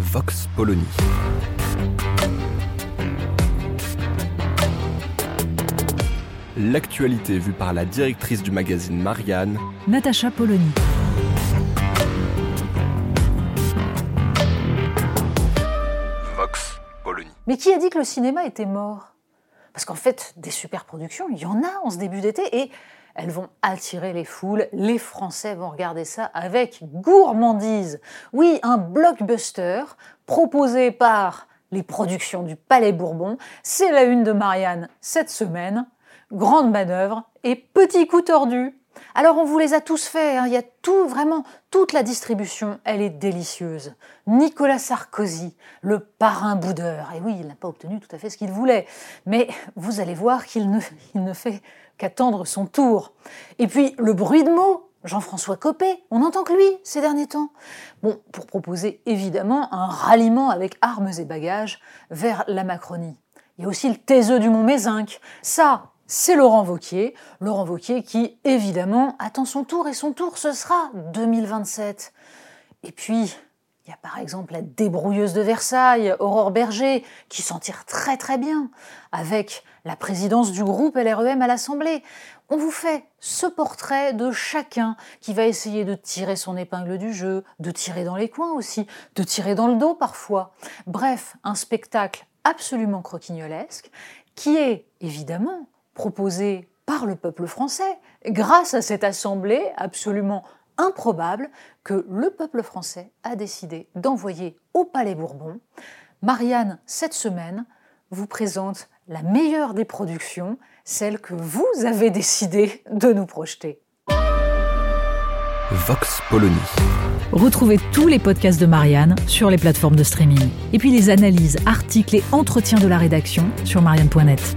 Vox Polony. L'actualité vue par la directrice du magazine Marianne, Natacha Polony. Vox Polony. Mais qui a dit que le cinéma était mort? Parce qu'en fait, des super productions, il y en a en ce début d'été et elles vont attirer les foules. Les Français vont regarder ça avec gourmandise. Oui, un blockbuster proposé par les productions du Palais Bourbon. C'est la une de Marianne cette semaine. Grande manœuvre et petit coup tordu. Alors on vous les a tous faits, hein. il y a tout, vraiment, toute la distribution, elle est délicieuse. Nicolas Sarkozy, le parrain boudeur, et oui, il n'a pas obtenu tout à fait ce qu'il voulait, mais vous allez voir qu'il ne, fait qu'attendre son tour. Et puis le bruit de mots, Jean-François Copé, on n'entend que lui ces derniers temps. Bon, pour proposer évidemment un ralliement avec armes et bagages vers la Macronie. Il y a aussi le taiseux du Mont Mézinc. Ça, c'est Laurent Vauquier. Laurent Vauquier qui, évidemment, attend son tour et son tour, ce sera 2027. Et puis, il y a par exemple la débrouilleuse de Versailles, Aurore Berger, qui s'en tire très très bien, avec la présidence du groupe LREM à l'Assemblée. On vous fait ce portrait de chacun qui va essayer de tirer son épingle du jeu, de tirer dans les coins aussi, de tirer dans le dos parfois. Bref, un spectacle absolument croquignolesque qui est évidemment proposé par le peuple français, grâce à cette assemblée absolument improbable que le peuple français a décidé d'envoyer au Palais Bourbon. Marianne, cette semaine, vous présente la meilleure des productions, celle que vous avez décidé de nous projeter. Vox Polony. Retrouvez tous les podcasts de Marianne sur les plateformes de streaming. Et puis les analyses, articles et entretiens de la rédaction sur marianne.net.